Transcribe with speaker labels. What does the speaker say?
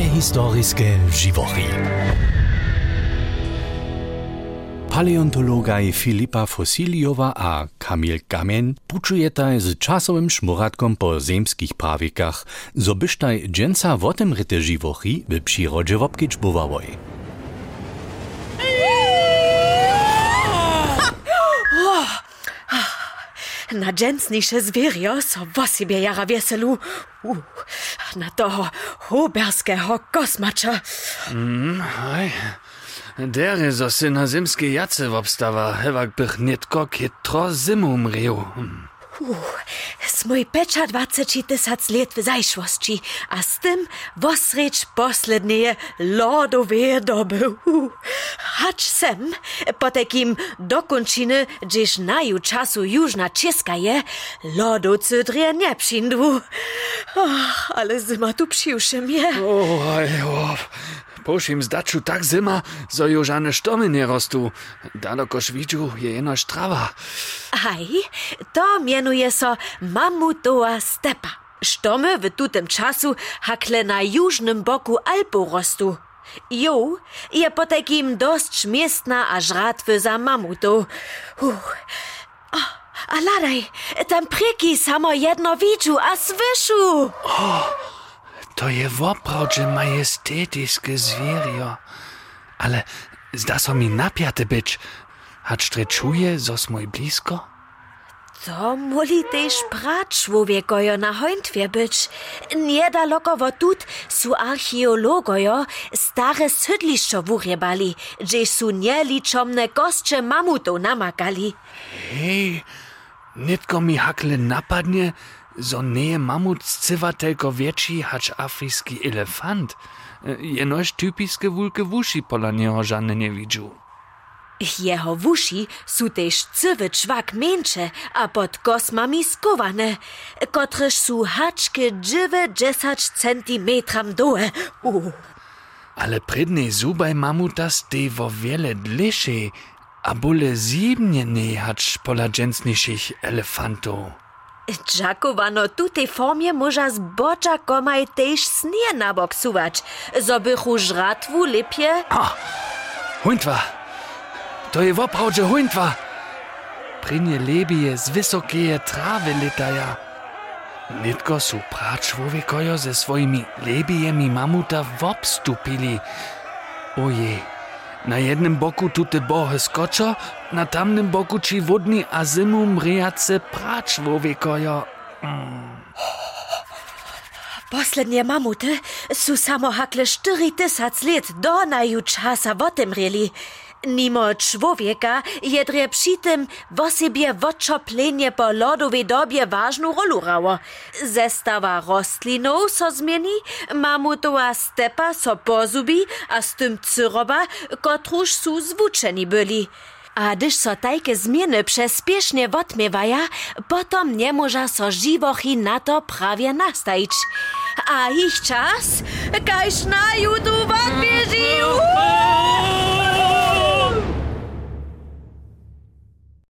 Speaker 1: Prehistorische živochy. Paleontologaj Filipa Fosiliowa a Kamil Kamen pučujetaj z czasowym szmuratkom po zemskich prawikach, zo byštaj dżęca w tym ryte živochy w przyrodzie wopkić bywałoj.
Speaker 2: Na dżęsniejsze zwierio, so w sobie jara wieselu. Uh, na toho huberskiego kosmacza.
Speaker 3: Hej, der zo se na zimske jace obstawa, hewak bych nitko kitro zimu mriju.
Speaker 2: Smój pecza 20 tysac lat w zajszłości, a z tym wosrecz poslednie lodowe doby. Uh, Hacz sem, po takim dokończyny, gdzieś naju czasu jużna czeska je, lodu cydrie nie przyndwu. Ach, ale zima tu przyjuszy mnie.
Speaker 3: O, hej, o. Pošim zdaču tak zima, zo ju žane štomy nie rostu. Daleko švidžu je jeno štrava.
Speaker 2: Aj, to mianuje so mamutowa stepa. Sztomy w tutem czasu hakle na jużnym boku Alpu rostu. Jo, je po takim dość miestna a żratwy za mamutu. Uh. O, a ladaj, tam pryki samo jedno widzu, a słyszu.
Speaker 3: To je woprawdźe majestetiskie zwierio. Ale zda so mi napiate być. Hacz tre czuje, zos mój blisko?
Speaker 2: To moli też brat człowiekojo na hońtwie być. Niedaleko wo tut su archeologojo stare sydliszczo wurjebali, gdzie su nieliczomne kostcze mamutów namakali.
Speaker 3: Hej, nitko mi hakle napadnie, zo nie mamut scywa tylko wieci hacz afryjski elefant. Jenoż typiskie wulke wuši pola niego żadne nie widziu.
Speaker 2: Jeho wuši su też cywy czwak mniejsze, a pod kosmami skowane, kotreż su haczke dżywe 10 centimetram dołe. Uh.
Speaker 3: Ale predne zubaj mamuta stej wo wiele dlisze, a bole siebnie nie hacz pola dżęsniejszych elefantów.
Speaker 2: Dżakowano tutej formie może z bocza komaj też snie na bok suwać, zobychu żratwu lepie.
Speaker 3: Huntwa! To je woprawdźe huntwa! Prynie lebije z wysokie trawy letaja. Nitko su pra człowiekojo ze swoimi lebijemi mamuta wobstupili. Oje, Na jednym boku tute bohy skoczo, na tamnym boku ci wodni azymum riace pracz wowiekojo. Mm.
Speaker 2: Poslednje mamuty su samo hakle 4000 let do naju časa o tem reli. Nimo człowieka jedre przy tym w sobie woczoplenie po lodowej dobie ważną rolu rało. Zestawa rostlinów so zmieni, mamutowa stepa so pozubi, a z tym cyroba, kotruż su zwuczeni byli. A gdyż so tajke zmiany przespiesznie wotmiewaja, potom nie może so živochy na to prawie nastajić. A ich czas, kajż na judu wodbieži,